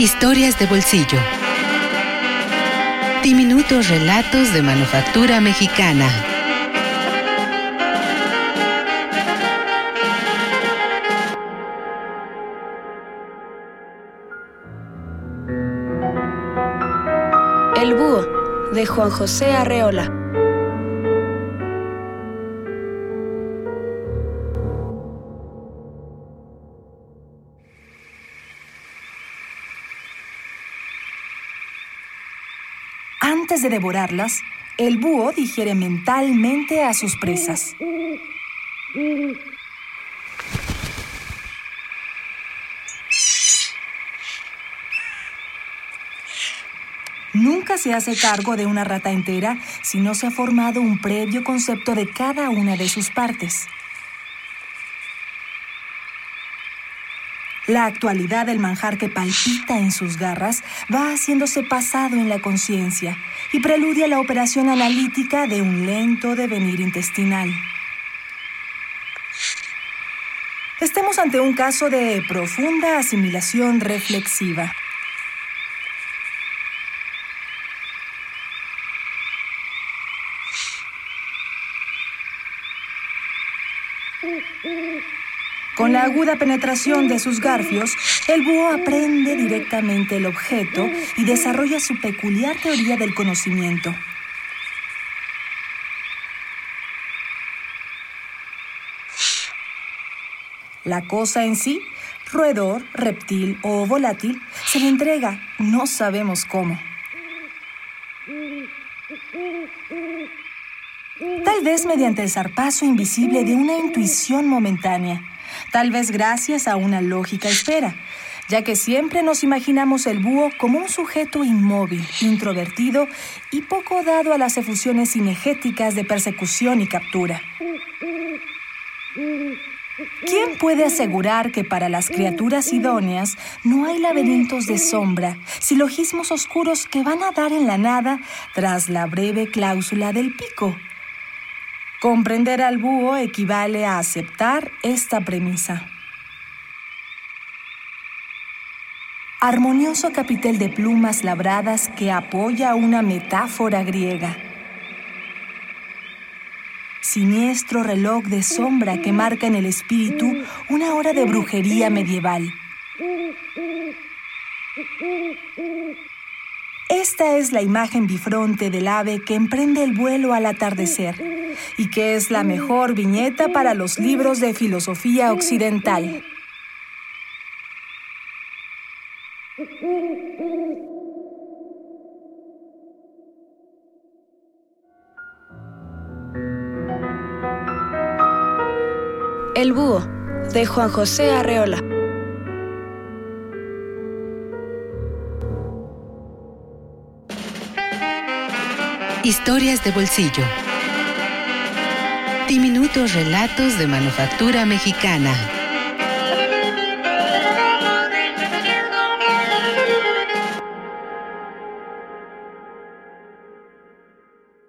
Historias de bolsillo. Diminutos relatos de manufactura mexicana. El búho, de Juan José Arreola. Antes de devorarlas, el búho digiere mentalmente a sus presas. Nunca se hace cargo de una rata entera si no se ha formado un previo concepto de cada una de sus partes. La actualidad del manjar que palpita en sus garras va haciéndose pasado en la conciencia y preludia la operación analítica de un lento devenir intestinal. Estemos ante un caso de profunda asimilación reflexiva. Con la aguda penetración de sus garfios, el búho aprende directamente el objeto y desarrolla su peculiar teoría del conocimiento. La cosa en sí, roedor, reptil o volátil, se le entrega, no sabemos cómo. Tal vez mediante el zarpazo invisible de una intuición momentánea, tal vez gracias a una lógica espera, ya que siempre nos imaginamos el búho como un sujeto inmóvil, introvertido y poco dado a las efusiones cinegéticas de persecución y captura. ¿Quién puede asegurar que para las criaturas idóneas no hay laberintos de sombra, silogismos oscuros que van a dar en la nada tras la breve cláusula del pico? Comprender al búho equivale a aceptar esta premisa. Armonioso capitel de plumas labradas que apoya una metáfora griega. Siniestro reloj de sombra que marca en el espíritu una hora de brujería medieval. Esta es la imagen bifronte del ave que emprende el vuelo al atardecer y que es la mejor viñeta para los libros de filosofía occidental. El búho, de Juan José Arreola. Historias de bolsillo. Diminutos relatos de manufactura mexicana.